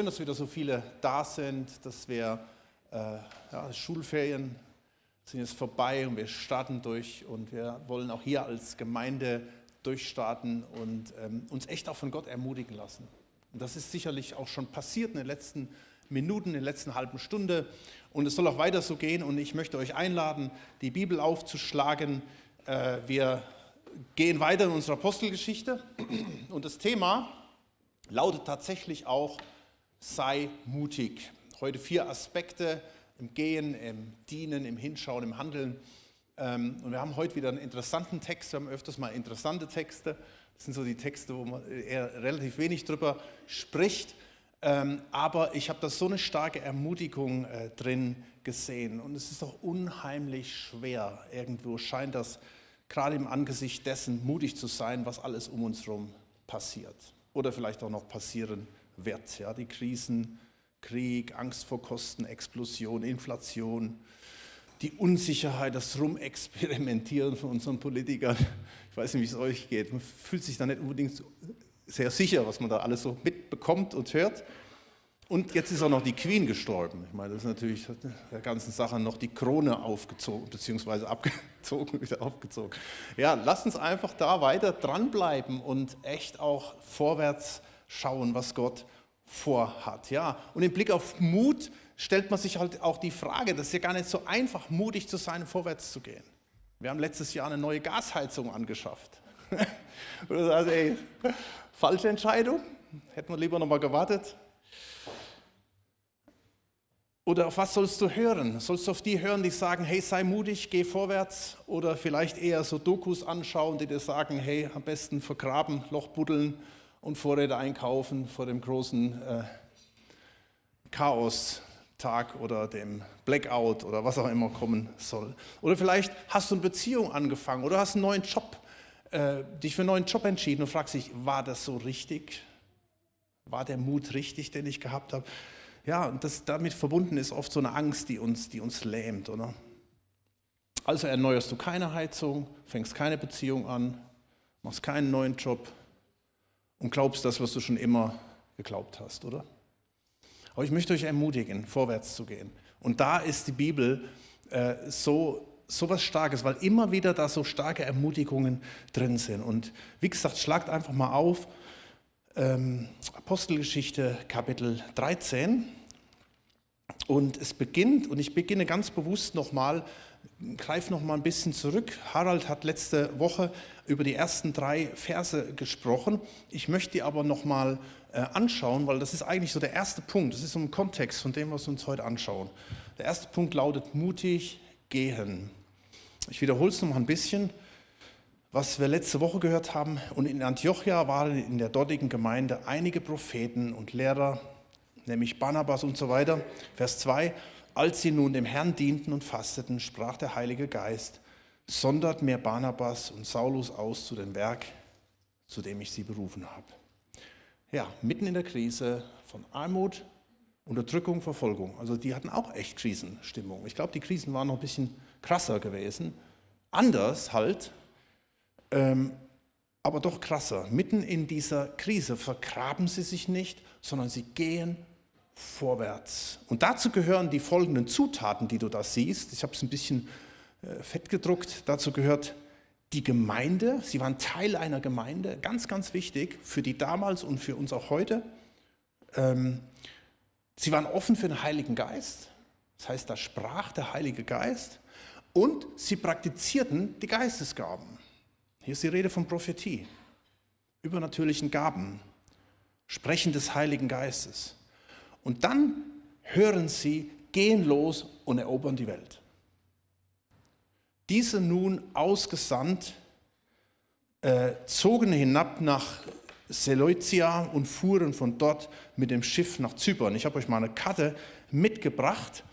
schön, dass wieder so viele da sind, dass wir, äh, ja, Schulferien sind jetzt vorbei und wir starten durch und wir wollen auch hier als Gemeinde durchstarten und ähm, uns echt auch von Gott ermutigen lassen. Und das ist sicherlich auch schon passiert in den letzten Minuten, in der letzten halben Stunde. Und es soll auch weiter so gehen. Und ich möchte euch einladen, die Bibel aufzuschlagen. Äh, wir gehen weiter in unserer Apostelgeschichte. Und das Thema lautet tatsächlich auch, sei mutig. Heute vier Aspekte im Gehen, im Dienen, im Hinschauen, im Handeln. Ähm, und wir haben heute wieder einen interessanten Text. Wir haben öfters mal interessante Texte. Das sind so die Texte, wo man eher relativ wenig drüber spricht. Ähm, aber ich habe da so eine starke Ermutigung äh, drin gesehen. Und es ist auch unheimlich schwer. Irgendwo scheint das gerade im Angesicht dessen mutig zu sein, was alles um uns herum passiert. Oder vielleicht auch noch passieren wird. Ja, die Krisen, Krieg, Angst vor Kosten, Explosion, Inflation, die Unsicherheit, das Rumexperimentieren von unseren Politikern. Ich weiß nicht, wie es euch geht. Man fühlt sich da nicht unbedingt sehr sicher, was man da alles so mitbekommt und hört. Und jetzt ist auch noch die Queen gestorben. Ich meine, das ist natürlich der ganzen Sache noch die Krone aufgezogen, beziehungsweise abgezogen, wieder aufgezogen. Ja, lasst uns einfach da weiter dranbleiben und echt auch vorwärts schauen, was Gott vorhat. Ja, und im Blick auf Mut stellt man sich halt auch die Frage, das ist ja gar nicht so einfach, mutig zu sein, vorwärts zu gehen. Wir haben letztes Jahr eine neue Gasheizung angeschafft. Oder du ey, falsche Entscheidung, hätten wir lieber noch mal gewartet. Oder auf was sollst du hören? Sollst du auf die hören, die sagen, hey, sei mutig, geh vorwärts? Oder vielleicht eher so Dokus anschauen, die dir sagen, hey, am besten vergraben, Loch buddeln und Vorräte einkaufen vor dem großen äh, Chaos Tag oder dem Blackout oder was auch immer kommen soll. Oder vielleicht hast du eine Beziehung angefangen oder hast einen neuen Job, äh, dich für einen neuen Job entschieden und fragst dich, war das so richtig? War der Mut richtig, den ich gehabt habe? Ja, und das damit verbunden ist oft so eine Angst, die uns, die uns lähmt, oder? Also erneuerst du keine Heizung, fängst keine Beziehung an, machst keinen neuen Job und glaubst das, was du schon immer geglaubt hast, oder? Aber ich möchte euch ermutigen, vorwärts zu gehen. Und da ist die Bibel äh, so, so was Starkes, weil immer wieder da so starke Ermutigungen drin sind. Und wie gesagt, schlagt einfach mal auf, ähm, Apostelgeschichte Kapitel 13. Und es beginnt, und ich beginne ganz bewusst nochmal, greife nochmal ein bisschen zurück. Harald hat letzte Woche über die ersten drei Verse gesprochen. Ich möchte die aber nochmal äh, anschauen, weil das ist eigentlich so der erste Punkt. Das ist so ein Kontext von dem, was wir uns heute anschauen. Der erste Punkt lautet mutig gehen. Ich wiederhole es noch mal ein bisschen, was wir letzte Woche gehört haben. Und in Antiochia waren in der dortigen Gemeinde einige Propheten und Lehrer, nämlich Barnabas und so weiter. Vers 2. Als sie nun dem Herrn dienten und fasteten, sprach der Heilige Geist, sondert mir Barnabas und Saulus aus zu dem Werk, zu dem ich sie berufen habe ja, mitten in der Krise von Armut, Unterdrückung, Verfolgung. Also die hatten auch echt Krisenstimmung. Ich glaube, die Krisen waren noch ein bisschen krasser gewesen. Anders halt, ähm, aber doch krasser. Mitten in dieser Krise vergraben sie sich nicht, sondern sie gehen vorwärts. Und dazu gehören die folgenden Zutaten, die du da siehst. Ich habe es ein bisschen äh, fett gedruckt. Dazu gehört die Gemeinde, sie waren Teil einer Gemeinde, ganz, ganz wichtig für die damals und für uns auch heute. Ähm, sie waren offen für den Heiligen Geist, das heißt, da sprach der Heilige Geist und sie praktizierten die Geistesgaben. Hier ist die Rede von Prophetie, übernatürlichen Gaben, Sprechen des Heiligen Geistes. Und dann hören sie, gehen los und erobern die Welt. Diese nun ausgesandt äh, zogen hinab nach Seleucia und fuhren von dort mit dem Schiff nach Zypern. Ich habe euch mal eine Karte mitgebracht.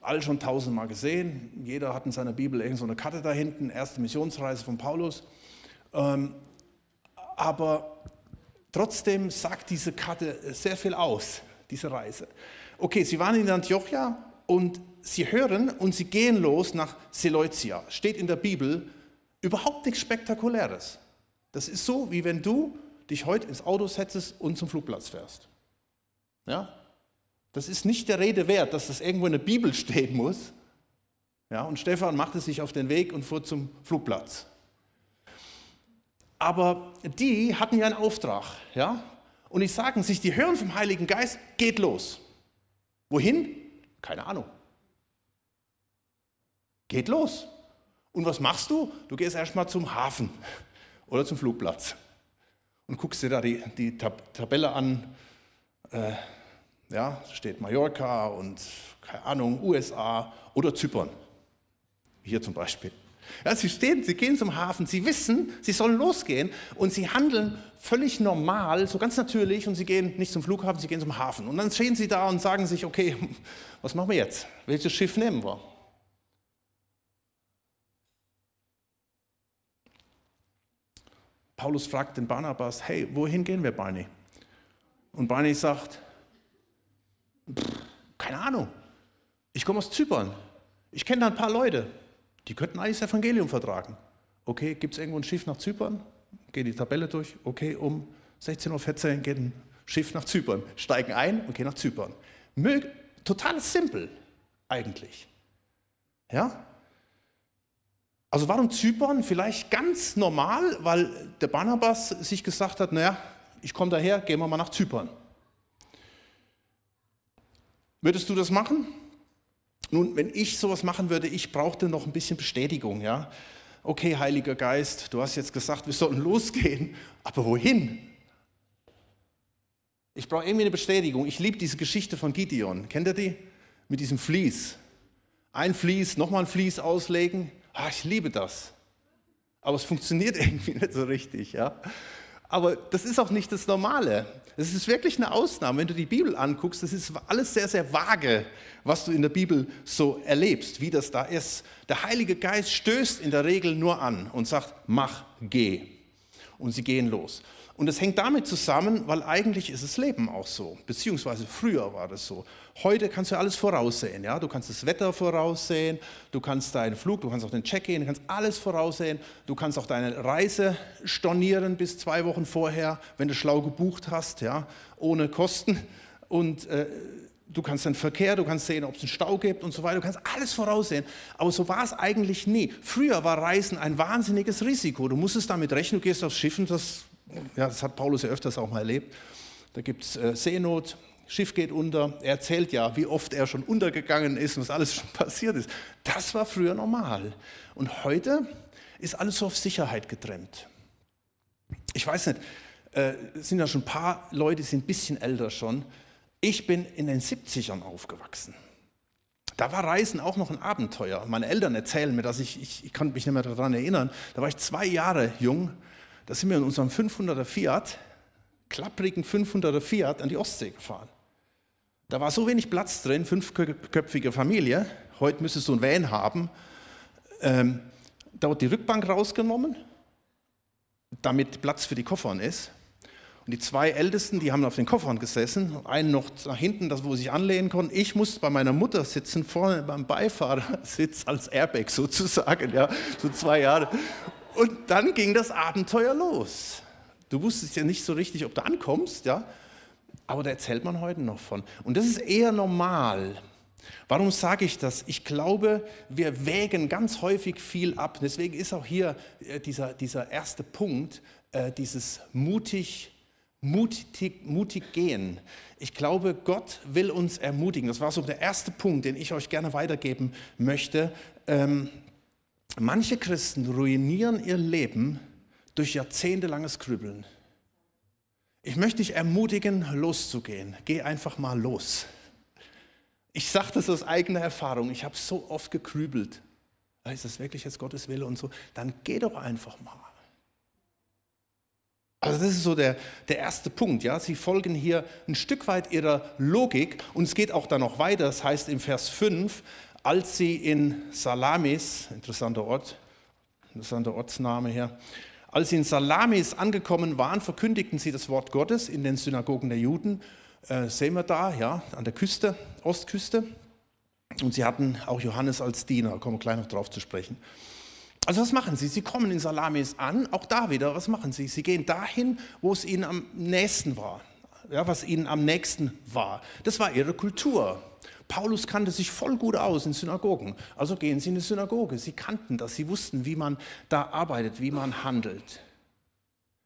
alle schon tausendmal gesehen. Jeder hat in seiner Bibel irgend so eine Karte da hinten. Erste Missionsreise von Paulus. Ähm, aber trotzdem sagt diese Karte sehr viel aus, diese Reise. Okay, sie waren in Antiochia und sie hören und sie gehen los nach Seleucia. Steht in der Bibel überhaupt nichts Spektakuläres. Das ist so, wie wenn du dich heute ins Auto setzt und zum Flugplatz fährst. Ja? Das ist nicht der Rede wert, dass das irgendwo in der Bibel stehen muss. Ja, und Stefan machte sich auf den Weg und fuhr zum Flugplatz. Aber die hatten ja einen Auftrag. Ja? Und die sagen sich, die hören vom Heiligen Geist, geht los. Wohin? Keine Ahnung. Geht los. Und was machst du? Du gehst erstmal zum Hafen oder zum Flugplatz und guckst dir da die, die Tab Tabelle an. Äh, ja, steht Mallorca und keine Ahnung, USA oder Zypern. Hier zum Beispiel. Ja, sie stehen, sie gehen zum Hafen, sie wissen, sie sollen losgehen und sie handeln völlig normal, so ganz natürlich und sie gehen nicht zum Flughafen, sie gehen zum Hafen. Und dann stehen sie da und sagen sich, okay, was machen wir jetzt? Welches Schiff nehmen wir? Paulus fragt den Barnabas, hey, wohin gehen wir, Barney? Und Barney sagt, keine Ahnung, ich komme aus Zypern, ich kenne da ein paar Leute, die könnten eigentlich das Evangelium vertragen. Okay, gibt es irgendwo ein Schiff nach Zypern? Geht die Tabelle durch, okay, um 16.14 Uhr geht ein Schiff nach Zypern, steigen ein und gehen nach Zypern. Mög total simpel eigentlich. Ja? Also warum Zypern? Vielleicht ganz normal, weil der Barnabas sich gesagt hat, naja, ich komme daher, gehen wir mal nach Zypern. Würdest du das machen? Nun, wenn ich sowas machen würde, ich brauchte noch ein bisschen Bestätigung, ja. Okay, Heiliger Geist, du hast jetzt gesagt, wir sollen losgehen, aber wohin? Ich brauche irgendwie eine Bestätigung. Ich liebe diese Geschichte von Gideon. Kennt ihr die? Mit diesem Vlies. Ein Vlies, nochmal ein Vlies auslegen, ah, ich liebe das. Aber es funktioniert irgendwie nicht so richtig. Ja? Aber das ist auch nicht das Normale. Es ist wirklich eine Ausnahme. Wenn du die Bibel anguckst, das ist alles sehr, sehr vage, was du in der Bibel so erlebst, wie das da ist. Der Heilige Geist stößt in der Regel nur an und sagt, mach, geh. Und sie gehen los. Und das hängt damit zusammen, weil eigentlich ist das Leben auch so, beziehungsweise früher war das so. Heute kannst du alles voraussehen, ja? Du kannst das Wetter voraussehen, du kannst deinen Flug, du kannst auch den Check-in, du kannst alles voraussehen, du kannst auch deine Reise stornieren bis zwei Wochen vorher, wenn du schlau gebucht hast, ja, ohne Kosten. Und äh, du kannst den Verkehr, du kannst sehen, ob es einen Stau gibt und so weiter, du kannst alles voraussehen. Aber so war es eigentlich nie. Früher war Reisen ein wahnsinniges Risiko. Du musstest damit rechnen, du gehst aufs Schiff und das ja, das hat Paulus ja öfters auch mal erlebt. Da gibt es äh, Seenot, Schiff geht unter. Er erzählt ja, wie oft er schon untergegangen ist und was alles schon passiert ist. Das war früher normal. Und heute ist alles so auf Sicherheit getrennt. Ich weiß nicht, äh, es sind ja schon ein paar Leute, die sind ein bisschen älter schon. Ich bin in den 70ern aufgewachsen. Da war Reisen auch noch ein Abenteuer. Meine Eltern erzählen mir, dass ich, ich, ich kann mich nicht mehr daran erinnern, da war ich zwei Jahre jung da sind wir in unserem 500er Fiat, klapprigen 500er Fiat, an die Ostsee gefahren. Da war so wenig Platz drin, fünfköpfige Familie. Heute müsstest du ein Van haben. Ähm, da wird die Rückbank rausgenommen, damit Platz für die Koffern ist. Und die zwei Ältesten, die haben auf den Koffern gesessen, einen noch nach hinten, das wo sie sich anlehnen konnten. Ich musste bei meiner Mutter sitzen, vorne beim Beifahrersitz als Airbag sozusagen, ja, so zwei Jahre. Und dann ging das Abenteuer los. Du wusstest ja nicht so richtig, ob du ankommst, ja, aber da erzählt man heute noch von. Und das ist eher normal. Warum sage ich das? Ich glaube, wir wägen ganz häufig viel ab. Deswegen ist auch hier äh, dieser, dieser erste Punkt, äh, dieses mutig, mutig, mutig gehen. Ich glaube, Gott will uns ermutigen. Das war so der erste Punkt, den ich euch gerne weitergeben möchte. Manche Christen ruinieren ihr Leben durch jahrzehntelanges Grübeln. Ich möchte dich ermutigen, loszugehen. Geh einfach mal los. Ich sage das aus eigener Erfahrung. Ich habe so oft gegrübelt. Ist das wirklich jetzt Gottes Wille und so? Dann geh doch einfach mal. Also das ist so der, der erste Punkt. Ja? Sie folgen hier ein Stück weit ihrer Logik und es geht auch dann noch weiter. Das heißt im Vers 5, als sie in Salamis, interessanter Ort, interessanter Ortsname hier, als sie in Salamis angekommen waren, verkündigten sie das Wort Gottes in den Synagogen der Juden. Äh, sehen wir da, ja, an der Küste, Ostküste. Und sie hatten auch Johannes als Diener, kommen wir gleich noch drauf zu sprechen. Also was machen sie? Sie kommen in Salamis an, auch da wieder, was machen sie? Sie gehen dahin, wo es ihnen am nächsten war. ja, was ihnen am nächsten war. Das war ihre Kultur. Paulus kannte sich voll gut aus in Synagogen. Also gehen sie in die Synagoge. Sie kannten das. Sie wussten, wie man da arbeitet, wie man handelt.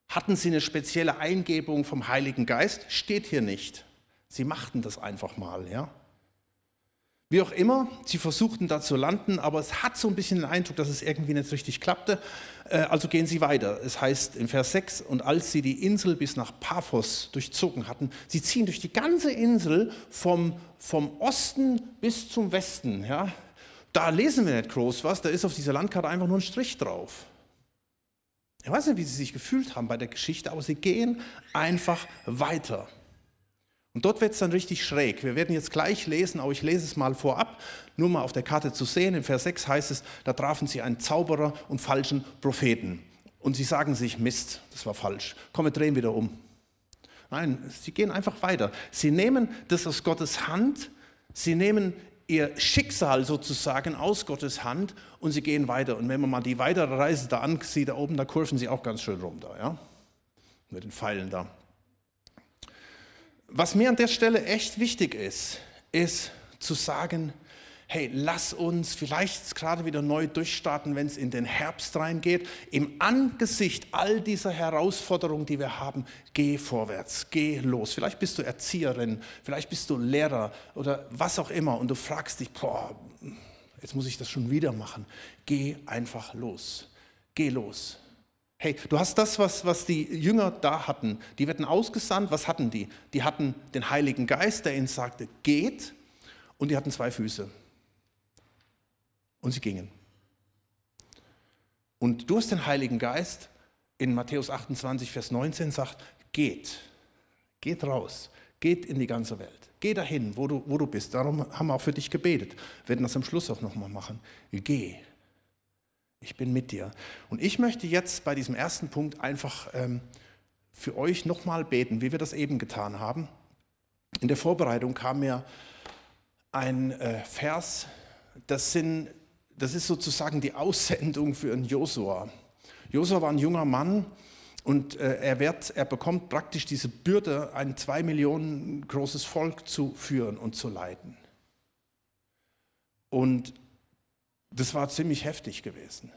Hatten sie eine spezielle Eingebung vom Heiligen Geist? Steht hier nicht. Sie machten das einfach mal, ja. Wie auch immer, sie versuchten da zu landen, aber es hat so ein bisschen den Eindruck, dass es irgendwie nicht richtig klappte. Äh, also gehen sie weiter. Es heißt in Vers 6, und als sie die Insel bis nach Paphos durchzogen hatten, sie ziehen durch die ganze Insel vom, vom Osten bis zum Westen. Ja? Da lesen wir nicht groß was, da ist auf dieser Landkarte einfach nur ein Strich drauf. Ich weiß nicht, wie sie sich gefühlt haben bei der Geschichte, aber sie gehen einfach weiter. Und dort wird es dann richtig schräg. Wir werden jetzt gleich lesen, aber ich lese es mal vorab, nur mal auf der Karte zu sehen. In Vers 6 heißt es, da trafen sie einen Zauberer und falschen Propheten. Und sie sagen sich, Mist, das war falsch. Komm, wir drehen wieder um. Nein, sie gehen einfach weiter. Sie nehmen das aus Gottes Hand, sie nehmen ihr Schicksal sozusagen aus Gottes Hand und sie gehen weiter. Und wenn man mal die weitere Reise da ansieht, da oben, da kurven sie auch ganz schön rum da, ja? Mit den Pfeilen da. Was mir an der Stelle echt wichtig ist, ist zu sagen, hey, lass uns vielleicht gerade wieder neu durchstarten, wenn es in den Herbst reingeht. Im Angesicht all dieser Herausforderungen, die wir haben, geh vorwärts, geh los. Vielleicht bist du Erzieherin, vielleicht bist du Lehrer oder was auch immer und du fragst dich, boah, jetzt muss ich das schon wieder machen. Geh einfach los. Geh los. Hey, du hast das, was, was die Jünger da hatten. Die werden ausgesandt. Was hatten die? Die hatten den Heiligen Geist, der ihnen sagte, geht. Und die hatten zwei Füße. Und sie gingen. Und du hast den Heiligen Geist, in Matthäus 28, Vers 19 sagt, geht. Geht raus. Geht in die ganze Welt. Geh dahin, wo du, wo du bist. Darum haben wir auch für dich gebetet. Wir werden das am Schluss auch nochmal machen. Geh. Ich bin mit dir. Und ich möchte jetzt bei diesem ersten Punkt einfach ähm, für euch nochmal beten, wie wir das eben getan haben. In der Vorbereitung kam mir ein äh, Vers, das, sind, das ist sozusagen die Aussendung für einen Josua. Josua war ein junger Mann und äh, er, wird, er bekommt praktisch diese Bürde, ein zwei Millionen großes Volk zu führen und zu leiten. Und das war ziemlich heftig gewesen.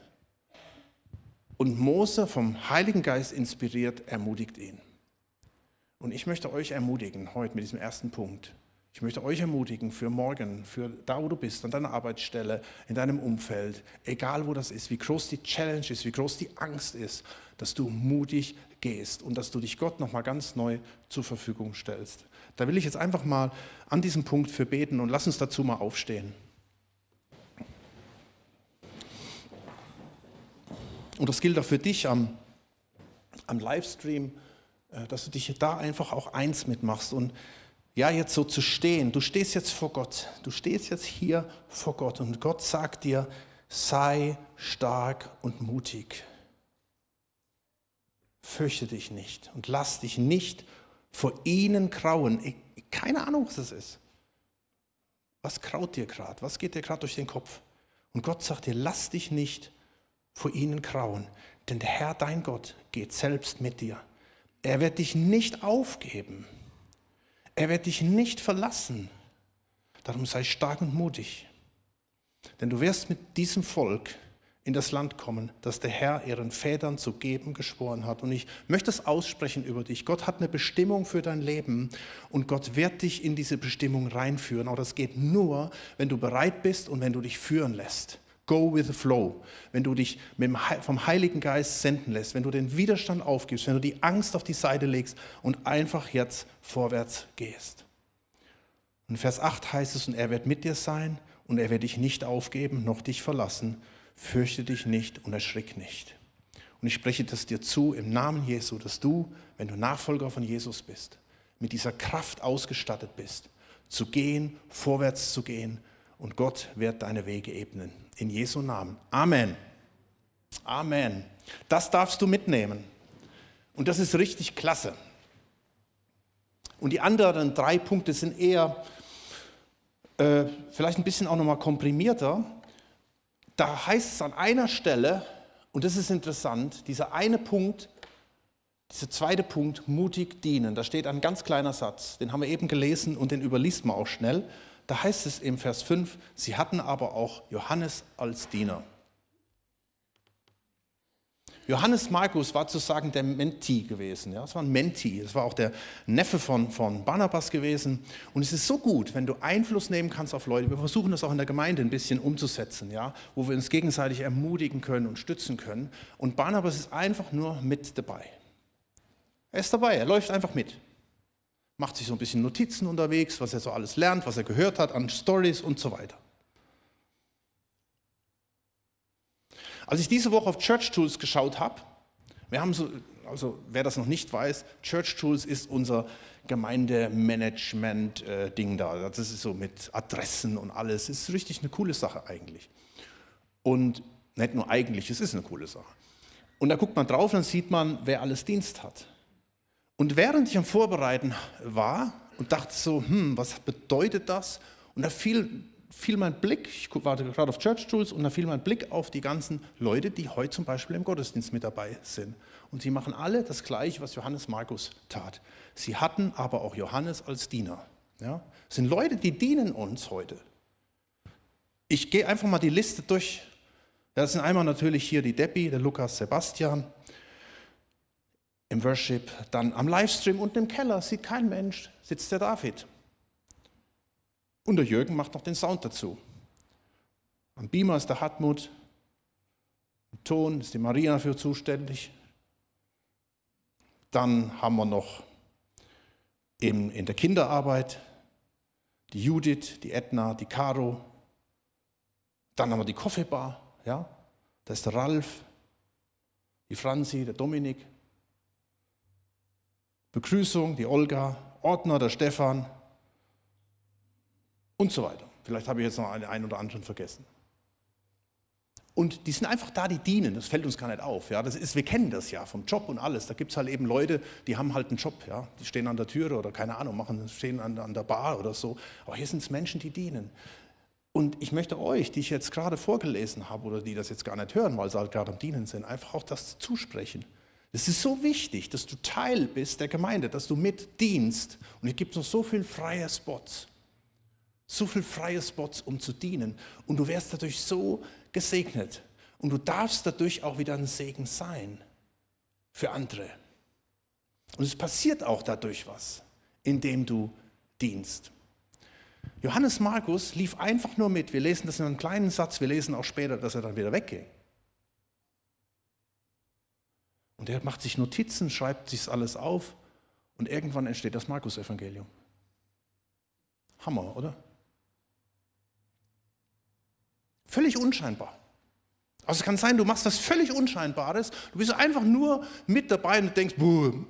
Und Mose vom Heiligen Geist inspiriert, ermutigt ihn. Und ich möchte euch ermutigen heute mit diesem ersten Punkt. Ich möchte euch ermutigen für morgen, für da, wo du bist, an deiner Arbeitsstelle, in deinem Umfeld, egal wo das ist, wie groß die Challenge ist, wie groß die Angst ist, dass du mutig gehst und dass du dich Gott nochmal ganz neu zur Verfügung stellst. Da will ich jetzt einfach mal an diesem Punkt für beten und lass uns dazu mal aufstehen. Und das gilt auch für dich am, am Livestream, äh, dass du dich da einfach auch eins mitmachst und ja, jetzt so zu stehen. Du stehst jetzt vor Gott. Du stehst jetzt hier vor Gott und Gott sagt dir, sei stark und mutig. Fürchte dich nicht und lass dich nicht vor ihnen krauen. Ich, keine Ahnung, was es ist. Was kraut dir gerade? Was geht dir gerade durch den Kopf? Und Gott sagt dir, lass dich nicht vor ihnen grauen, denn der Herr dein Gott geht selbst mit dir. Er wird dich nicht aufgeben. Er wird dich nicht verlassen. Darum sei stark und mutig. Denn du wirst mit diesem Volk in das Land kommen, das der Herr ihren Vätern zu geben geschworen hat. Und ich möchte es aussprechen über dich. Gott hat eine Bestimmung für dein Leben und Gott wird dich in diese Bestimmung reinführen. Aber das geht nur, wenn du bereit bist und wenn du dich führen lässt. Go with the flow. Wenn du dich vom Heiligen Geist senden lässt, wenn du den Widerstand aufgibst, wenn du die Angst auf die Seite legst und einfach jetzt vorwärts gehst. In Vers 8 heißt es, und er wird mit dir sein und er wird dich nicht aufgeben, noch dich verlassen. Fürchte dich nicht und erschrick nicht. Und ich spreche das dir zu im Namen Jesu, dass du, wenn du Nachfolger von Jesus bist, mit dieser Kraft ausgestattet bist, zu gehen, vorwärts zu gehen und Gott wird deine Wege ebnen. In Jesu Namen. Amen. Amen. Das darfst du mitnehmen. Und das ist richtig klasse. Und die anderen drei Punkte sind eher äh, vielleicht ein bisschen auch nochmal komprimierter. Da heißt es an einer Stelle, und das ist interessant, dieser eine Punkt, Dieser zweite Punkt, mutig dienen, da steht ein ganz kleiner Satz, den haben wir eben gelesen und den überliest man auch schnell. Da heißt es im Vers 5, sie hatten aber auch Johannes als Diener. Johannes Markus war zu sagen der Menti gewesen. Ja? Es war ein Menti. Es war auch der Neffe von, von Barnabas gewesen. Und es ist so gut, wenn du Einfluss nehmen kannst auf Leute. Wir versuchen das auch in der Gemeinde ein bisschen umzusetzen, ja? wo wir uns gegenseitig ermutigen können und stützen können. Und Barnabas ist einfach nur mit dabei. Er ist dabei, er läuft einfach mit. Macht sich so ein bisschen Notizen unterwegs, was er so alles lernt, was er gehört hat an Stories und so weiter. Als ich diese Woche auf Church Tools geschaut habe, wir haben so, also wer das noch nicht weiß, Church Tools ist unser Gemeindemanagement-Ding äh, da. Das ist so mit Adressen und alles. Ist richtig eine coole Sache eigentlich. Und nicht nur eigentlich, es ist eine coole Sache. Und da guckt man drauf und dann sieht man, wer alles Dienst hat. Und während ich am Vorbereiten war und dachte so, hm, was bedeutet das? Und da fiel fiel mein Blick, ich war gerade auf Church Tools und da fiel mein Blick auf die ganzen Leute, die heute zum Beispiel im Gottesdienst mit dabei sind. Und sie machen alle das Gleiche, was Johannes Markus tat. Sie hatten aber auch Johannes als Diener. Ja? Das sind Leute, die dienen uns heute. Ich gehe einfach mal die Liste durch. Das sind einmal natürlich hier die Debbie, der Lukas, Sebastian. Im Worship, dann am Livestream unten im Keller sieht kein Mensch, sitzt der David. Und der Jürgen macht noch den Sound dazu. Am Beamer ist der Hartmut, im Ton ist die Maria dafür zuständig. Dann haben wir noch in, in der Kinderarbeit die Judith, die Edna, die Caro. Dann haben wir die Kaffeebar, ja, da ist der Ralf, die Franzi, der Dominik. Begrüßung, die Olga, Ordner, der Stefan, und so weiter. Vielleicht habe ich jetzt noch einen, einen oder anderen vergessen. Und die sind einfach da, die dienen. Das fällt uns gar nicht auf. Ja, das ist, wir kennen das ja vom Job und alles. Da gibt es halt eben Leute, die haben halt einen Job. Ja, die stehen an der Türe oder keine Ahnung, machen, stehen an, an der Bar oder so. Aber hier sind es Menschen, die dienen. Und ich möchte euch, die ich jetzt gerade vorgelesen habe oder die das jetzt gar nicht hören, weil sie halt gerade am Dienen sind, einfach auch das zusprechen. Es ist so wichtig, dass du Teil bist der Gemeinde, dass du mitdienst. Und es gibt noch so viele freie Spots. So viele freie Spots, um zu dienen. Und du wirst dadurch so gesegnet. Und du darfst dadurch auch wieder ein Segen sein für andere. Und es passiert auch dadurch was, indem du dienst. Johannes Markus lief einfach nur mit. Wir lesen das in einem kleinen Satz, wir lesen auch später, dass er dann wieder wegging. Und er macht sich Notizen, schreibt sich alles auf und irgendwann entsteht das Markus-Evangelium. Hammer, oder? Völlig unscheinbar. Also es kann sein, du machst was völlig Unscheinbares, du bist einfach nur mit dabei und denkst,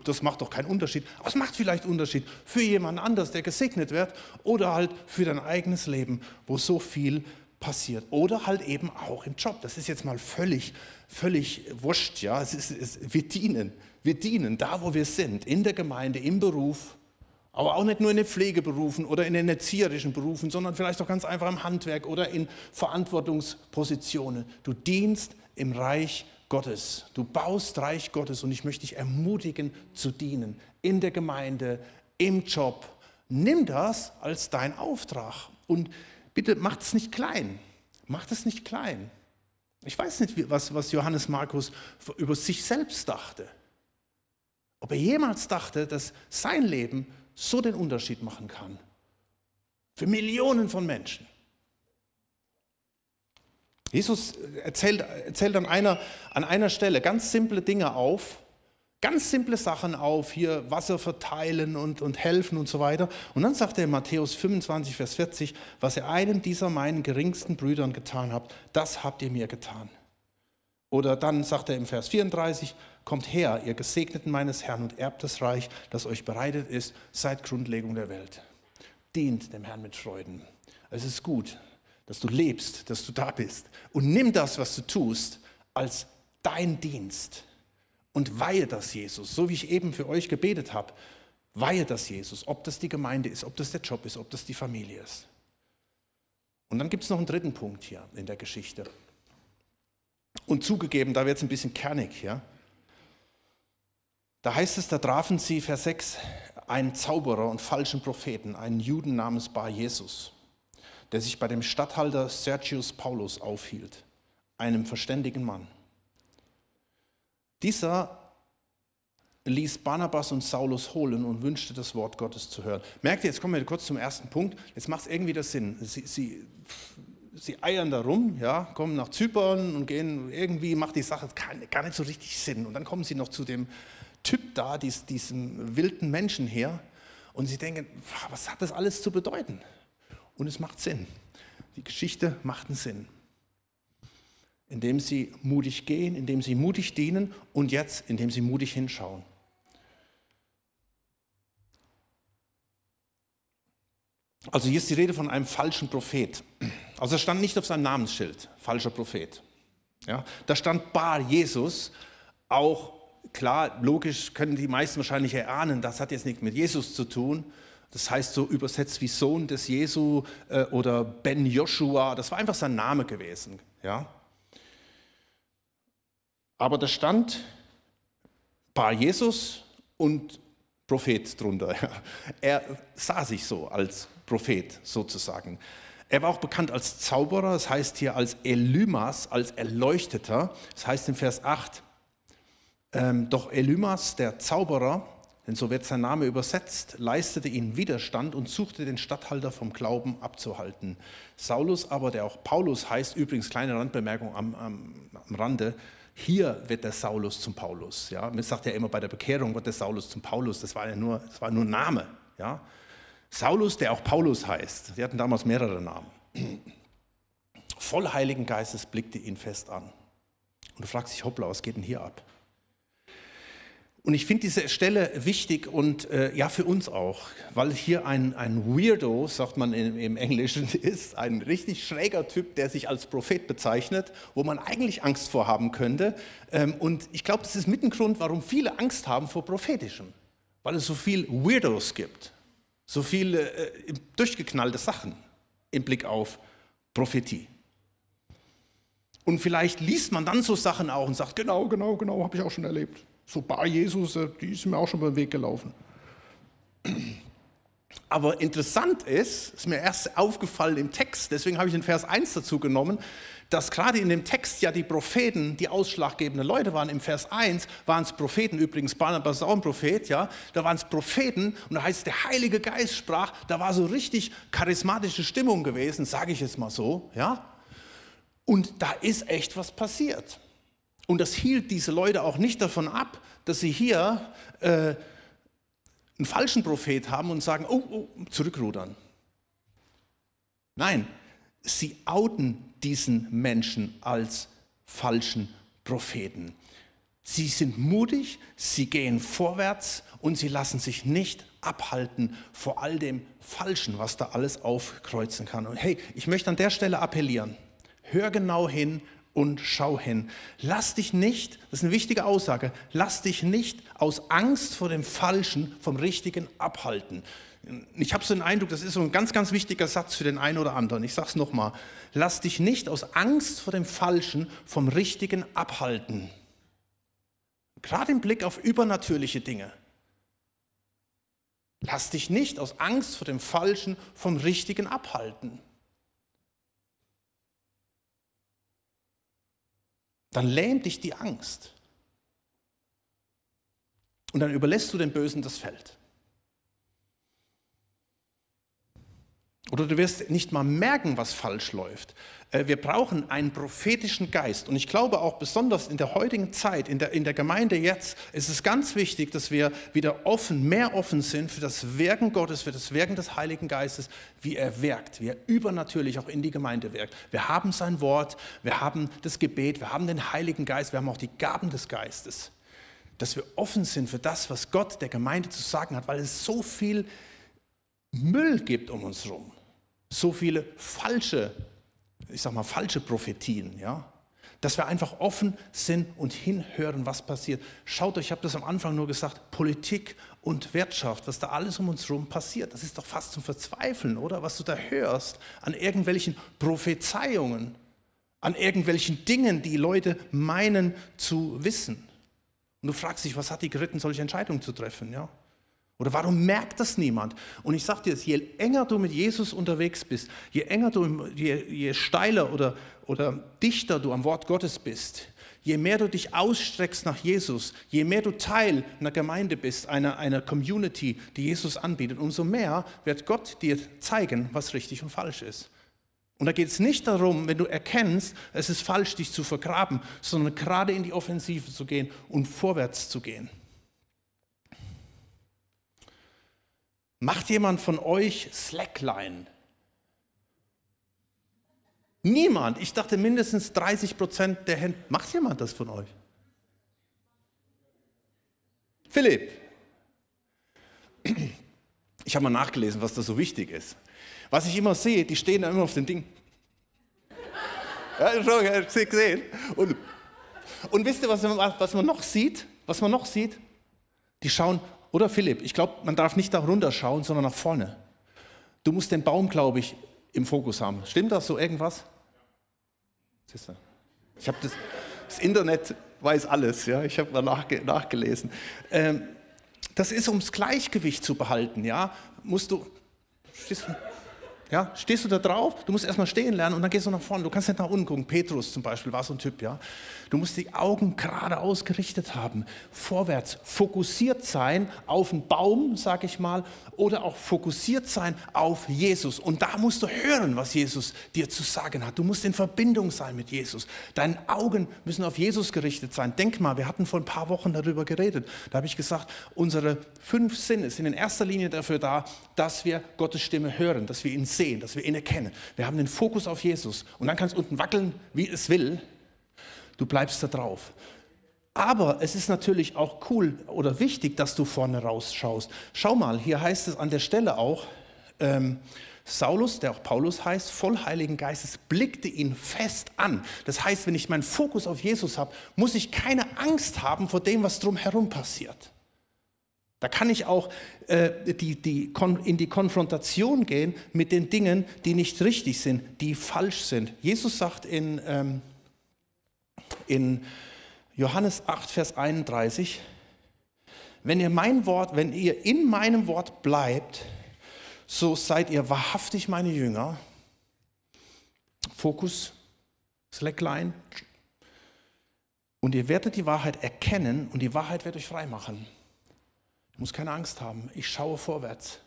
das macht doch keinen Unterschied. Aber es macht vielleicht Unterschied für jemanden anders, der gesegnet wird oder halt für dein eigenes Leben, wo so viel passiert. Oder halt eben auch im Job. Das ist jetzt mal völlig, völlig wurscht. Ja? Es ist, es, wir dienen, wir dienen da, wo wir sind, in der Gemeinde, im Beruf, aber auch nicht nur in den Pflegeberufen oder in den erzieherischen Berufen, sondern vielleicht auch ganz einfach im Handwerk oder in Verantwortungspositionen. Du dienst im Reich Gottes. Du baust Reich Gottes und ich möchte dich ermutigen zu dienen. In der Gemeinde, im Job. Nimm das als dein Auftrag und bitte macht es nicht klein. Macht es nicht klein. Ich weiß nicht, was, was Johannes Markus über sich selbst dachte. Ob er jemals dachte, dass sein Leben so den Unterschied machen kann. Für Millionen von Menschen. Jesus erzählt, erzählt an, einer, an einer Stelle ganz simple Dinge auf, ganz simple Sachen auf, hier Wasser verteilen und, und helfen und so weiter. Und dann sagt er in Matthäus 25, Vers 40, was ihr einem dieser meinen geringsten Brüdern getan habt, das habt ihr mir getan. Oder dann sagt er im Vers 34, kommt her, ihr Gesegneten meines Herrn, und erbt das Reich, das euch bereitet ist seit Grundlegung der Welt. Dient dem Herrn mit Freuden. Es ist gut, dass du lebst, dass du da bist. Und nimm das, was du tust, als dein Dienst. Und weihe das Jesus, so wie ich eben für euch gebetet habe. Weihe das Jesus, ob das die Gemeinde ist, ob das der Job ist, ob das die Familie ist. Und dann gibt es noch einen dritten Punkt hier in der Geschichte. Und zugegeben, da wird es ein bisschen kernig, ja. Da heißt es, da trafen sie, Vers 6, einen Zauberer und falschen Propheten, einen Juden namens Bar Jesus, der sich bei dem Statthalter Sergius Paulus aufhielt, einem verständigen Mann. Dieser ließ Barnabas und Saulus holen und wünschte das Wort Gottes zu hören. Merkt ihr, jetzt kommen wir kurz zum ersten Punkt. Jetzt macht es irgendwie das Sinn. Sie, sie, sie eiern da rum, ja, kommen nach Zypern und gehen, irgendwie macht die Sache gar nicht so richtig Sinn. Und dann kommen sie noch zu dem Typ da, dies, diesem wilden Menschen her. Und sie denken, was hat das alles zu bedeuten? Und es macht Sinn. Die Geschichte macht einen Sinn indem sie mutig gehen, indem sie mutig dienen und jetzt, indem sie mutig hinschauen. Also hier ist die Rede von einem falschen Prophet. Also es stand nicht auf seinem Namensschild, falscher Prophet. Ja, da stand Bar Jesus, auch klar, logisch können die meisten wahrscheinlich erahnen, das hat jetzt nichts mit Jesus zu tun. Das heißt so übersetzt wie Sohn des Jesu äh, oder Ben Joshua, das war einfach sein Name gewesen. Ja? Aber da stand Bar Jesus und Prophet drunter. Er sah sich so als Prophet sozusagen. Er war auch bekannt als Zauberer, das heißt hier als Elymas, als Erleuchteter. Das heißt in Vers 8, ähm, doch Elymas, der Zauberer, denn so wird sein Name übersetzt, leistete ihnen Widerstand und suchte den Statthalter vom Glauben abzuhalten. Saulus aber, der auch Paulus heißt, übrigens kleine Randbemerkung am, am, am Rande, hier wird der Saulus zum Paulus. Ja? Man sagt ja immer bei der Bekehrung wird der Saulus zum Paulus, das war ja nur, das war nur ein Name. Ja? Saulus, der auch Paulus heißt, sie hatten damals mehrere Namen. Voll Heiligen Geistes blickte ihn fest an. Und du fragst dich, hoppla, was geht denn hier ab? Und ich finde diese Stelle wichtig und äh, ja, für uns auch, weil hier ein, ein Weirdo, sagt man im, im, Englischen, ist, ein richtig schräger Typ, der sich als Prophet bezeichnet, wo man eigentlich Angst vor haben könnte. Ähm, und ich glaube, das ist mit ein Grund, warum viele Angst haben vor Prophetischem, weil es so viel Weirdos gibt, so viele äh, durchgeknallte Sachen im Blick auf Prophetie. Und vielleicht liest man dann so Sachen auch und sagt, genau, genau, genau, habe ich auch schon erlebt so Bar Jesus, äh, die ist mir auch schon beim Weg gelaufen. Aber interessant ist, ist mir erst aufgefallen im Text, deswegen habe ich den Vers 1 dazu genommen, dass gerade in dem Text ja die Propheten die ausschlaggebenden Leute waren. Im Vers 1 waren es Propheten, übrigens Barnabas ist auch ein Prophet, ja, da waren es Propheten und da heißt der Heilige Geist sprach, da war so richtig charismatische Stimmung gewesen, sage ich jetzt mal so, ja. Und da ist echt was passiert. Und das hielt diese Leute auch nicht davon ab, dass sie hier äh, einen falschen Prophet haben und sagen, oh, oh, zurückrudern. Nein, sie outen diesen Menschen als falschen Propheten. Sie sind mutig, sie gehen vorwärts und sie lassen sich nicht abhalten vor all dem Falschen, was da alles aufkreuzen kann. Und hey, ich möchte an der Stelle appellieren, hör genau hin, und schau hin. Lass dich nicht, das ist eine wichtige Aussage, lass dich nicht aus Angst vor dem Falschen vom Richtigen abhalten. Ich habe so den Eindruck, das ist so ein ganz, ganz wichtiger Satz für den einen oder anderen. Ich sage es nochmal. Lass dich nicht aus Angst vor dem Falschen vom Richtigen abhalten. Gerade im Blick auf übernatürliche Dinge. Lass dich nicht aus Angst vor dem Falschen vom Richtigen abhalten. Dann lähmt dich die Angst. Und dann überlässt du dem Bösen das Feld. Oder du wirst nicht mal merken, was falsch läuft. Äh, wir brauchen einen prophetischen Geist. Und ich glaube auch besonders in der heutigen Zeit, in der, in der Gemeinde jetzt, ist es ganz wichtig, dass wir wieder offen, mehr offen sind für das Wirken Gottes, für das Wirken des Heiligen Geistes, wie er wirkt, wie er übernatürlich auch in die Gemeinde wirkt. Wir haben sein Wort, wir haben das Gebet, wir haben den Heiligen Geist, wir haben auch die Gaben des Geistes. Dass wir offen sind für das, was Gott der Gemeinde zu sagen hat, weil es so viel Müll gibt um uns herum so viele falsche, ich sag mal, falsche Prophetien, ja? Dass wir einfach offen sind und hinhören, was passiert. Schaut euch, ich habe das am Anfang nur gesagt, Politik und Wirtschaft, was da alles um uns herum passiert, das ist doch fast zum Verzweifeln, oder? Was du da hörst an irgendwelchen Prophezeiungen, an irgendwelchen Dingen, die Leute meinen zu wissen. Und du fragst dich, was hat die geritten, solche Entscheidungen zu treffen? Ja? Oder warum merkt das niemand? Und ich sage dir, je enger du mit Jesus unterwegs bist, je enger du, je, je steiler oder, oder dichter du am Wort Gottes bist, je mehr du dich ausstreckst nach Jesus, je mehr du Teil einer Gemeinde bist, einer, einer Community, die Jesus anbietet, umso mehr wird Gott dir zeigen, was richtig und falsch ist. Und da geht es nicht darum, wenn du erkennst, es ist falsch, dich zu vergraben, sondern gerade in die Offensive zu gehen und vorwärts zu gehen. Macht jemand von euch Slackline? Niemand. Ich dachte mindestens 30 Prozent der Hände. Macht jemand das von euch? Philipp. Ich habe mal nachgelesen, was da so wichtig ist. Was ich immer sehe, die stehen da immer auf dem Ding. Ja, schon gesehen. Und, und wisst ihr, was was man noch sieht? Was man noch sieht? Die schauen oder Philipp, ich glaube, man darf nicht da runterschauen, sondern nach vorne. Du musst den Baum, glaube ich, im Fokus haben. Stimmt das so irgendwas? Ich habe das, das Internet weiß alles, ja. Ich habe mal nachge, nachgelesen. Ähm, das ist, um das Gleichgewicht zu behalten, ja. Musst du, ja, stehst du da drauf? Du musst erstmal stehen lernen und dann gehst du nach vorne. Du kannst nicht nach unten gucken. Petrus zum Beispiel war so ein Typ, ja. Du musst die Augen gerade ausgerichtet haben, vorwärts, fokussiert sein auf einen Baum, sag ich mal, oder auch fokussiert sein auf Jesus. Und da musst du hören, was Jesus dir zu sagen hat. Du musst in Verbindung sein mit Jesus. Deine Augen müssen auf Jesus gerichtet sein. Denk mal, wir hatten vor ein paar Wochen darüber geredet. Da habe ich gesagt, unsere fünf Sinne sind in erster Linie dafür da, dass wir Gottes Stimme hören, dass wir ihn sehen, dass wir ihn erkennen. Wir haben den Fokus auf Jesus. Und dann kann es unten wackeln, wie es will. Du bleibst da drauf. Aber es ist natürlich auch cool oder wichtig, dass du vorne rausschaust. Schau mal, hier heißt es an der Stelle auch, ähm, Saulus, der auch Paulus heißt, voll Heiligen Geistes, blickte ihn fest an. Das heißt, wenn ich meinen Fokus auf Jesus habe, muss ich keine Angst haben vor dem, was drumherum passiert. Da kann ich auch äh, die, die, in die Konfrontation gehen mit den Dingen, die nicht richtig sind, die falsch sind. Jesus sagt in, ähm, in Johannes 8, Vers 31, wenn ihr mein Wort, wenn ihr in meinem Wort bleibt, so seid ihr wahrhaftig meine Jünger. Fokus, Slackline. Und ihr werdet die Wahrheit erkennen und die Wahrheit wird euch frei machen. Ich muss keine Angst haben. Ich schaue vorwärts.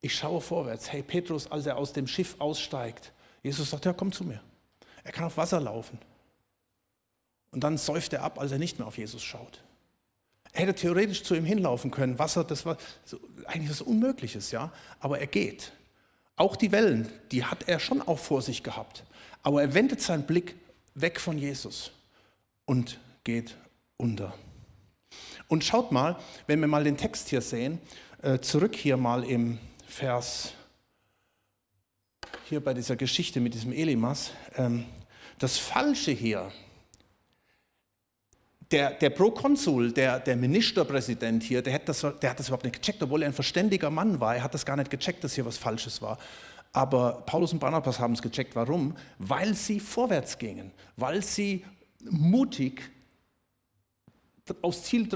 Ich schaue vorwärts. Hey, Petrus, als er aus dem Schiff aussteigt, Jesus sagt, ja, komm zu mir. Er kann auf Wasser laufen. Und dann säuft er ab, als er nicht mehr auf Jesus schaut. Er hätte theoretisch zu ihm hinlaufen können. Wasser, das war so, eigentlich was Unmögliches, ja. Aber er geht. Auch die Wellen, die hat er schon auch vor sich gehabt. Aber er wendet seinen Blick weg von Jesus und geht unter. Und schaut mal, wenn wir mal den Text hier sehen, äh, zurück hier mal im Vers, hier bei dieser Geschichte mit diesem Elimas. Ähm, das Falsche hier, der, der Prokonsul, der, der Ministerpräsident hier, der hat, das, der hat das überhaupt nicht gecheckt, obwohl er ein verständiger Mann war. Er hat das gar nicht gecheckt, dass hier was Falsches war. Aber Paulus und Barnabas haben es gecheckt. Warum? Weil sie vorwärts gingen, weil sie mutig aufs Ziel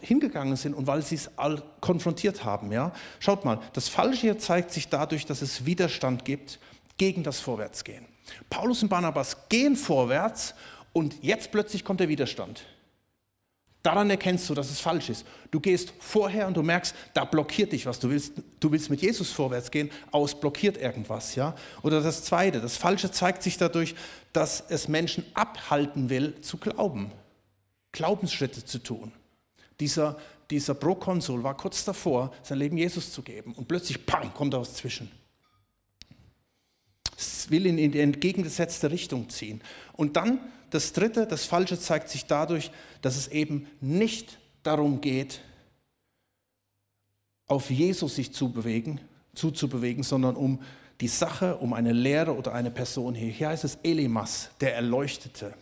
hingegangen sind und weil sie es all konfrontiert haben. Ja? Schaut mal, das Falsche hier zeigt sich dadurch, dass es Widerstand gibt gegen das Vorwärtsgehen. Paulus und Barnabas gehen vorwärts und jetzt plötzlich kommt der Widerstand. Daran erkennst du, dass es falsch ist. Du gehst vorher und du merkst, da blockiert dich was. Du willst, du willst mit Jesus vorwärts gehen, aus blockiert irgendwas. Ja? Oder das Zweite, das Falsche zeigt sich dadurch, dass es Menschen abhalten will, zu glauben, Glaubensschritte zu tun. Dieser, dieser Prokonsul war kurz davor, sein Leben Jesus zu geben. Und plötzlich, pang, kommt er aus zwischen. Es will ihn in die entgegengesetzte Richtung ziehen. Und dann das Dritte, das Falsche zeigt sich dadurch, dass es eben nicht darum geht, auf Jesus sich zu bewegen, zuzubewegen, sondern um die Sache, um eine Lehre oder eine Person hier. Hier heißt es Elimas, der Erleuchtete.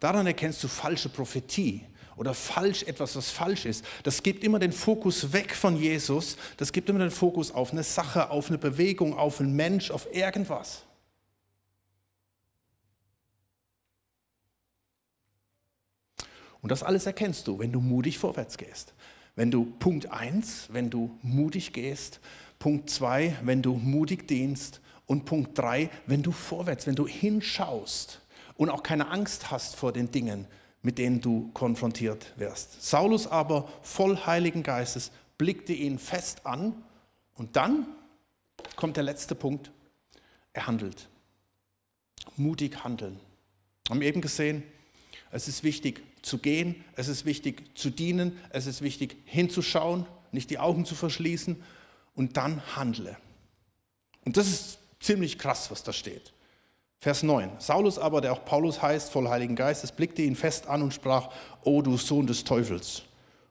Daran erkennst du falsche Prophetie oder falsch etwas, was falsch ist. Das gibt immer den Fokus weg von Jesus. Das gibt immer den Fokus auf eine Sache, auf eine Bewegung, auf einen Mensch, auf irgendwas. Und das alles erkennst du, wenn du mutig vorwärts gehst. Wenn du Punkt 1, wenn du mutig gehst, Punkt 2, wenn du mutig dienst und Punkt 3, wenn du vorwärts, wenn du hinschaust und auch keine Angst hast vor den Dingen, mit denen du konfrontiert wirst. Saulus aber voll Heiligen Geistes blickte ihn fest an und dann kommt der letzte Punkt, er handelt. Mutig handeln. Wir haben eben gesehen, es ist wichtig zu gehen, es ist wichtig zu dienen, es ist wichtig hinzuschauen, nicht die Augen zu verschließen und dann handle. Und das ist ziemlich krass, was da steht. Vers 9. Saulus aber, der auch Paulus heißt, voll Heiligen Geistes, blickte ihn fest an und sprach, O du Sohn des Teufels,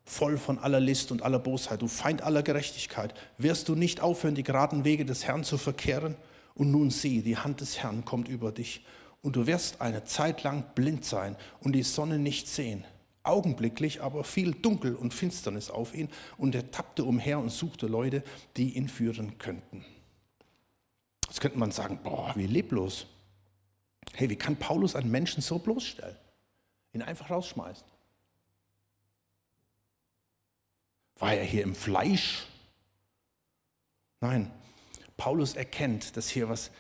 voll von aller List und aller Bosheit, du Feind aller Gerechtigkeit, wirst du nicht aufhören, die geraden Wege des Herrn zu verkehren? Und nun sieh, die Hand des Herrn kommt über dich und du wirst eine Zeit lang blind sein und die Sonne nicht sehen. Augenblicklich aber fiel Dunkel und Finsternis auf ihn und er tappte umher und suchte Leute, die ihn führen könnten. Jetzt könnte man sagen, boah, wie leblos. Hey, wie kann Paulus einen Menschen so bloßstellen? Ihn einfach rausschmeißen. War er hier im Fleisch? Nein, Paulus erkennt, dass hier was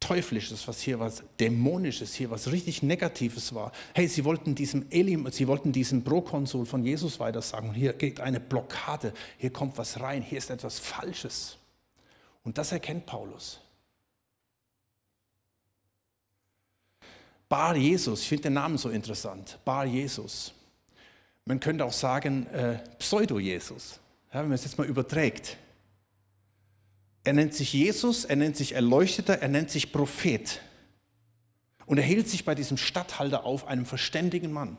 Teuflisches, was hier was Dämonisches, hier was richtig Negatives war. Hey, sie wollten diesem Elim, sie wollten diesem Prokonsul von Jesus weitersagen. Hier geht eine Blockade, hier kommt was rein, hier ist etwas Falsches. Und das erkennt Paulus. Bar Jesus, ich finde den Namen so interessant. Bar Jesus. Man könnte auch sagen äh, Pseudo-Jesus, ja, wenn man es jetzt mal überträgt. Er nennt sich Jesus, er nennt sich Erleuchteter, er nennt sich Prophet. Und er hielt sich bei diesem Statthalter auf, einem verständigen Mann.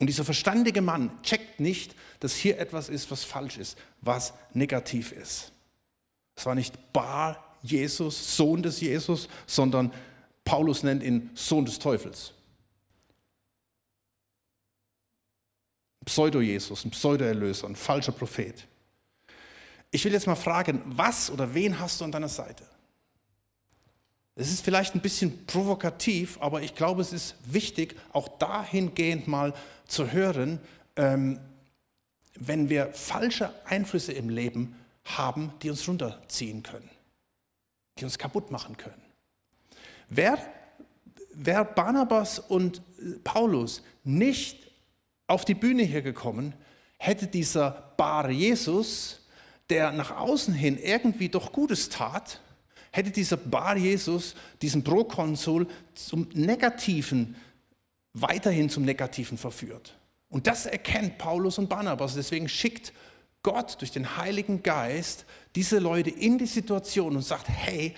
Und dieser verständige Mann checkt nicht, dass hier etwas ist, was falsch ist, was negativ ist. Es war nicht Bar Jesus, Sohn des Jesus, sondern Paulus nennt ihn Sohn des Teufels. Pseudo-Jesus, ein Pseudo-Erlöser, ein falscher Prophet. Ich will jetzt mal fragen, was oder wen hast du an deiner Seite? Es ist vielleicht ein bisschen provokativ, aber ich glaube, es ist wichtig, auch dahingehend mal zu hören, ähm, wenn wir falsche Einflüsse im Leben haben, die uns runterziehen können, die uns kaputt machen können. Wer, wer Barnabas und Paulus nicht auf die Bühne hier gekommen, hätte dieser Bar Jesus der nach außen hin irgendwie doch Gutes tat, hätte dieser Bar Jesus, diesen Prokonsul zum Negativen, weiterhin zum Negativen verführt. Und das erkennt Paulus und Barnabas. Deswegen schickt Gott durch den Heiligen Geist diese Leute in die Situation und sagt, hey,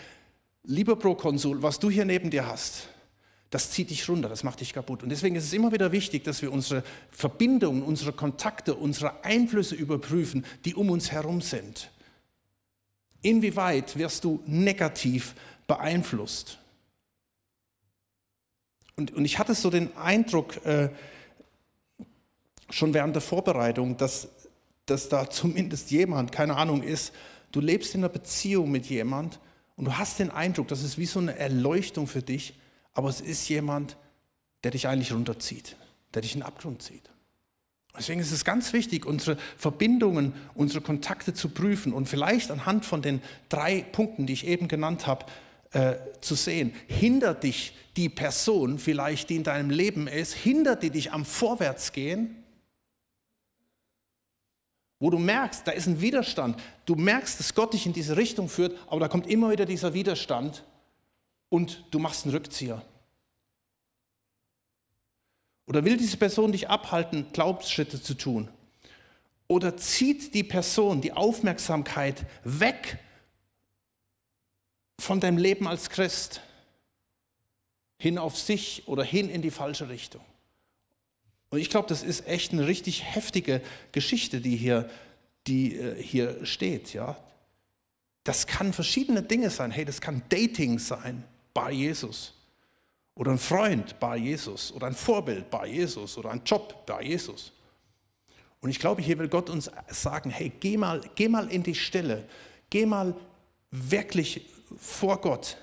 lieber Prokonsul, was du hier neben dir hast, das zieht dich runter, das macht dich kaputt. Und deswegen ist es immer wieder wichtig, dass wir unsere Verbindungen, unsere Kontakte, unsere Einflüsse überprüfen, die um uns herum sind. Inwieweit wirst du negativ beeinflusst? Und, und ich hatte so den Eindruck, äh, schon während der Vorbereitung, dass, dass da zumindest jemand, keine Ahnung, ist, du lebst in einer Beziehung mit jemand und du hast den Eindruck, das ist wie so eine Erleuchtung für dich, aber es ist jemand, der dich eigentlich runterzieht, der dich in den Abgrund zieht. Deswegen ist es ganz wichtig, unsere Verbindungen, unsere Kontakte zu prüfen und vielleicht anhand von den drei Punkten, die ich eben genannt habe, äh, zu sehen. Hindert dich die Person vielleicht, die in deinem Leben ist, hindert die dich am Vorwärtsgehen? Wo du merkst, da ist ein Widerstand. Du merkst, dass Gott dich in diese Richtung führt, aber da kommt immer wieder dieser Widerstand und du machst einen Rückzieher. Oder will diese Person dich abhalten, Glaubensschritte zu tun? Oder zieht die Person die Aufmerksamkeit weg von deinem Leben als Christ hin auf sich oder hin in die falsche Richtung? Und ich glaube, das ist echt eine richtig heftige Geschichte, die hier, die äh, hier steht. Ja? Das kann verschiedene Dinge sein. Hey, das kann Dating sein bei Jesus. Oder ein Freund bei Jesus. Oder ein Vorbild bei Jesus. Oder ein Job bei Jesus. Und ich glaube, hier will Gott uns sagen, hey, geh mal, geh mal in die Stille. Geh mal wirklich vor Gott.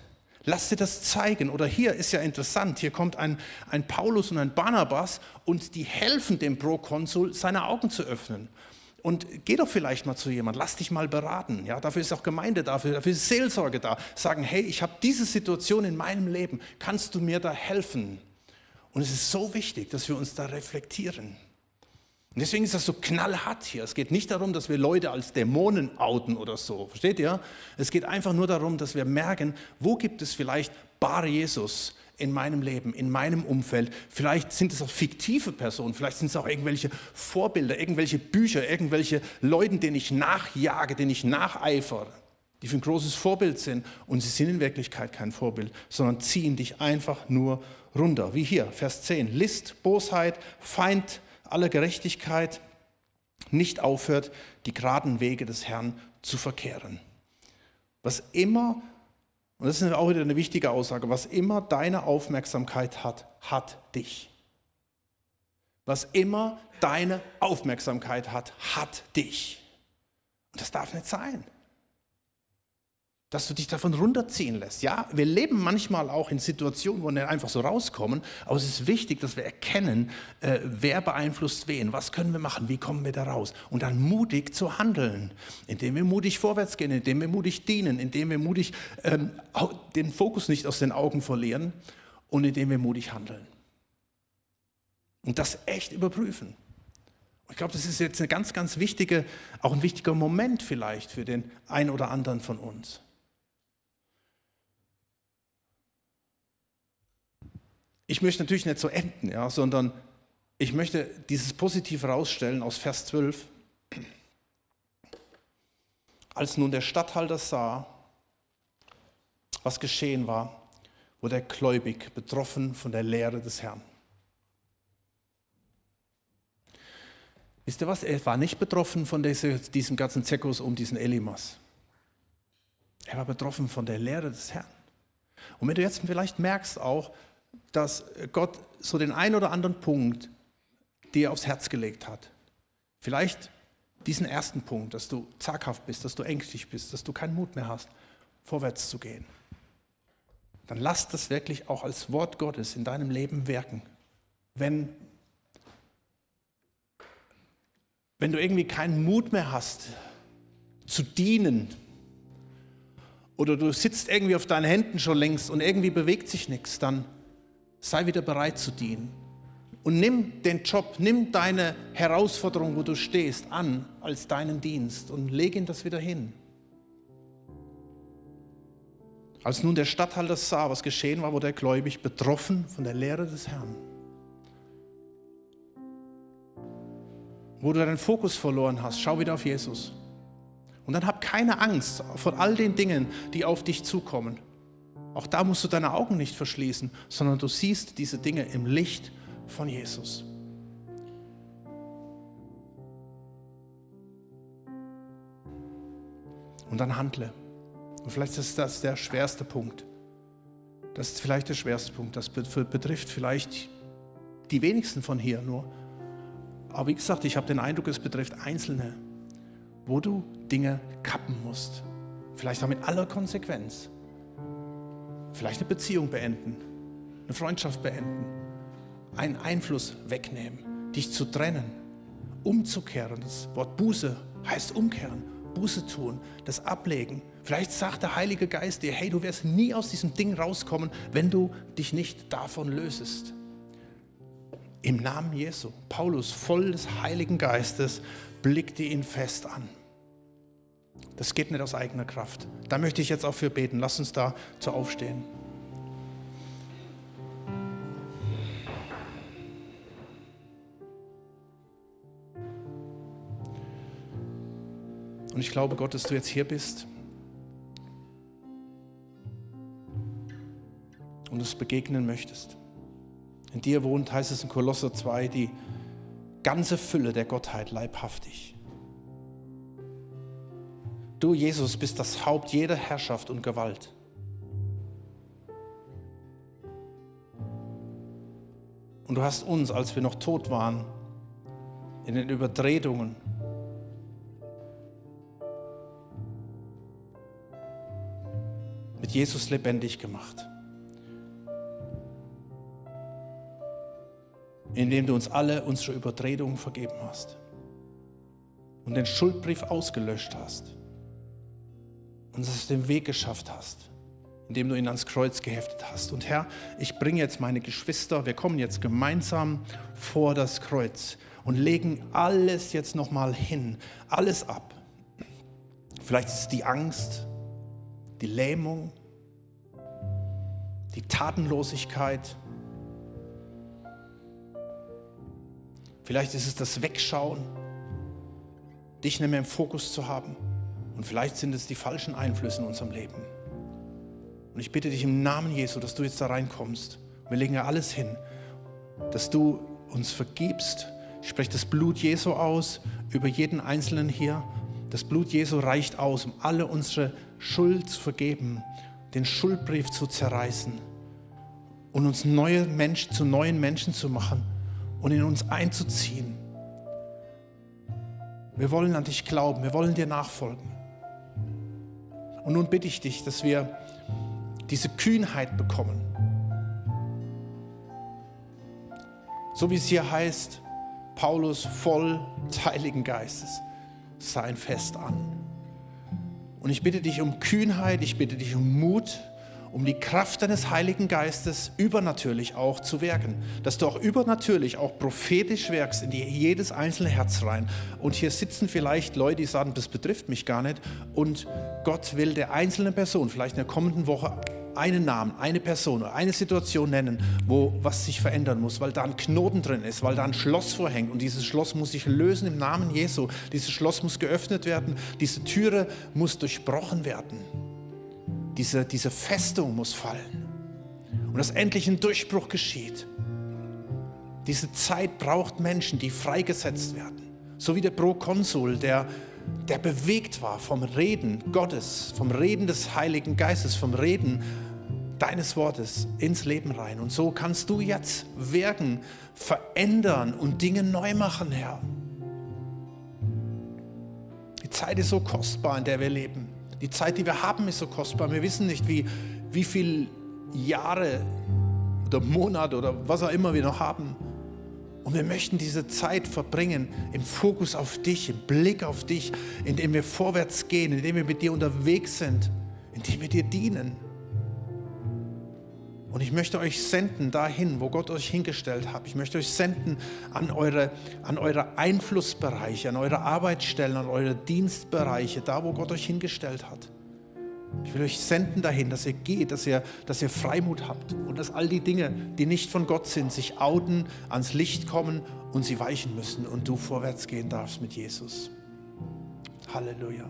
Lass dir das zeigen. Oder hier ist ja interessant, hier kommt ein, ein Paulus und ein Barnabas und die helfen dem Prokonsul, seine Augen zu öffnen. Und geh doch vielleicht mal zu jemand, lass dich mal beraten. Ja, dafür ist auch Gemeinde da, dafür ist Seelsorge da. Sagen, hey, ich habe diese Situation in meinem Leben, kannst du mir da helfen? Und es ist so wichtig, dass wir uns da reflektieren. Und deswegen ist das so knallhart hier. Es geht nicht darum, dass wir Leute als Dämonen outen oder so. Versteht ihr? Es geht einfach nur darum, dass wir merken, wo gibt es vielleicht Bar Jesus in meinem Leben, in meinem Umfeld. Vielleicht sind es auch fiktive Personen, vielleicht sind es auch irgendwelche Vorbilder, irgendwelche Bücher, irgendwelche Leute, denen ich nachjage, denen ich nacheifere, die für ein großes Vorbild sind. Und sie sind in Wirklichkeit kein Vorbild, sondern ziehen dich einfach nur runter. Wie hier, Vers 10. List, Bosheit, Feind, aller Gerechtigkeit nicht aufhört, die geraden Wege des Herrn zu verkehren. Was immer, und das ist auch wieder eine wichtige Aussage, was immer deine Aufmerksamkeit hat, hat dich. Was immer deine Aufmerksamkeit hat, hat dich. Und das darf nicht sein dass du dich davon runterziehen lässt. Ja, wir leben manchmal auch in Situationen, wo wir einfach so rauskommen, aber es ist wichtig, dass wir erkennen, äh, wer beeinflusst wen, was können wir machen, wie kommen wir da raus und dann mutig zu handeln, indem wir mutig vorwärts gehen, indem wir mutig dienen, indem wir mutig ähm, den Fokus nicht aus den Augen verlieren und indem wir mutig handeln. Und das echt überprüfen. Ich glaube, das ist jetzt eine ganz, ganz wichtige, auch ein wichtiger Moment vielleicht für den einen oder anderen von uns. Ich möchte natürlich nicht so enden, ja, sondern ich möchte dieses Positiv herausstellen aus Vers 12. Als nun der Statthalter sah, was geschehen war, wurde er gläubig, betroffen von der Lehre des Herrn. Wisst ihr was? Er war nicht betroffen von diesem ganzen Zirkus um diesen Elimas. Er war betroffen von der Lehre des Herrn. Und wenn du jetzt vielleicht merkst auch, dass Gott so den einen oder anderen Punkt dir aufs Herz gelegt hat. Vielleicht diesen ersten Punkt, dass du zaghaft bist, dass du ängstlich bist, dass du keinen Mut mehr hast, vorwärts zu gehen. Dann lass das wirklich auch als Wort Gottes in deinem Leben wirken. Wenn, wenn du irgendwie keinen Mut mehr hast, zu dienen, oder du sitzt irgendwie auf deinen Händen schon längst und irgendwie bewegt sich nichts, dann sei wieder bereit zu dienen. Und nimm den Job, nimm deine Herausforderung, wo du stehst, an als deinen Dienst und leg ihn das wieder hin. Als nun der Statthalter sah, was geschehen war, wurde er gläubig betroffen von der Lehre des Herrn. Wo du deinen Fokus verloren hast, schau wieder auf Jesus. Und dann hab keine Angst vor all den Dingen, die auf dich zukommen. Auch da musst du deine Augen nicht verschließen, sondern du siehst diese Dinge im Licht von Jesus. Und dann handle. Und vielleicht ist das der schwerste Punkt. Das ist vielleicht der schwerste Punkt. Das betrifft vielleicht die wenigsten von hier nur. Aber wie gesagt, ich habe den Eindruck, es betrifft Einzelne, wo du Dinge kappen musst. Vielleicht auch mit aller Konsequenz. Vielleicht eine Beziehung beenden, eine Freundschaft beenden, einen Einfluss wegnehmen, dich zu trennen, umzukehren. Das Wort Buße heißt umkehren, Buße tun, das Ablegen. Vielleicht sagt der Heilige Geist dir, hey, du wirst nie aus diesem Ding rauskommen, wenn du dich nicht davon lösest. Im Namen Jesu, Paulus, voll des Heiligen Geistes, blickte ihn fest an. Das geht nicht aus eigener Kraft. Da möchte ich jetzt auch für beten. Lass uns da zu aufstehen. Und ich glaube, Gott, dass du jetzt hier bist und uns begegnen möchtest. In dir wohnt, heißt es in Kolosser 2, die ganze Fülle der Gottheit leibhaftig. Du, Jesus, bist das Haupt jeder Herrschaft und Gewalt. Und du hast uns, als wir noch tot waren, in den Übertretungen, mit Jesus lebendig gemacht. Indem du uns alle unsere Übertretungen vergeben hast und den Schuldbrief ausgelöscht hast und es den Weg geschafft hast, indem du ihn ans Kreuz geheftet hast. Und Herr, ich bringe jetzt meine Geschwister, wir kommen jetzt gemeinsam vor das Kreuz und legen alles jetzt nochmal hin, alles ab. Vielleicht ist es die Angst, die Lähmung, die Tatenlosigkeit. Vielleicht ist es das Wegschauen, dich nicht mehr im Fokus zu haben. Und vielleicht sind es die falschen Einflüsse in unserem Leben. Und ich bitte dich im Namen Jesu, dass du jetzt da reinkommst. Wir legen ja alles hin, dass du uns vergibst. Ich spreche das Blut Jesu aus über jeden Einzelnen hier. Das Blut Jesu reicht aus, um alle unsere Schuld zu vergeben, den Schuldbrief zu zerreißen und uns neue Menschen zu neuen Menschen zu machen und in uns einzuziehen. Wir wollen an dich glauben, wir wollen dir nachfolgen. Und nun bitte ich dich, dass wir diese Kühnheit bekommen. So wie es hier heißt, Paulus voll des Heiligen Geistes, sein Fest an. Und ich bitte dich um Kühnheit, ich bitte dich um Mut, um die Kraft deines Heiligen Geistes übernatürlich auch zu wirken. Dass du auch übernatürlich, auch prophetisch wirkst in die, jedes einzelne Herz rein. Und hier sitzen vielleicht Leute, die sagen, das betrifft mich gar nicht. Und Gott will der einzelnen Person vielleicht in der kommenden Woche einen Namen, eine Person, eine Situation nennen, wo was sich verändern muss, weil da ein Knoten drin ist, weil da ein Schloss vorhängt und dieses Schloss muss sich lösen im Namen Jesu. Dieses Schloss muss geöffnet werden, diese Türe muss durchbrochen werden. Diese, diese Festung muss fallen und dass endlich ein Durchbruch geschieht. Diese Zeit braucht Menschen, die freigesetzt werden. So wie der Prokonsul, der der bewegt war vom Reden Gottes, vom Reden des Heiligen Geistes, vom Reden deines Wortes ins Leben rein. Und so kannst du jetzt wirken, verändern und Dinge neu machen, Herr. Die Zeit ist so kostbar, in der wir leben. Die Zeit, die wir haben, ist so kostbar. Wir wissen nicht, wie, wie viele Jahre oder Monate oder was auch immer wir noch haben. Und wir möchten diese Zeit verbringen im Fokus auf dich, im Blick auf dich, indem wir vorwärts gehen, indem wir mit dir unterwegs sind, indem wir dir dienen. Und ich möchte euch senden dahin, wo Gott euch hingestellt hat. Ich möchte euch senden an eure, an eure Einflussbereiche, an eure Arbeitsstellen, an eure Dienstbereiche, da, wo Gott euch hingestellt hat. Ich will euch senden dahin, dass ihr geht, dass ihr, dass ihr Freimut habt und dass all die Dinge, die nicht von Gott sind, sich outen, ans Licht kommen und sie weichen müssen und du vorwärts gehen darfst mit Jesus. Halleluja.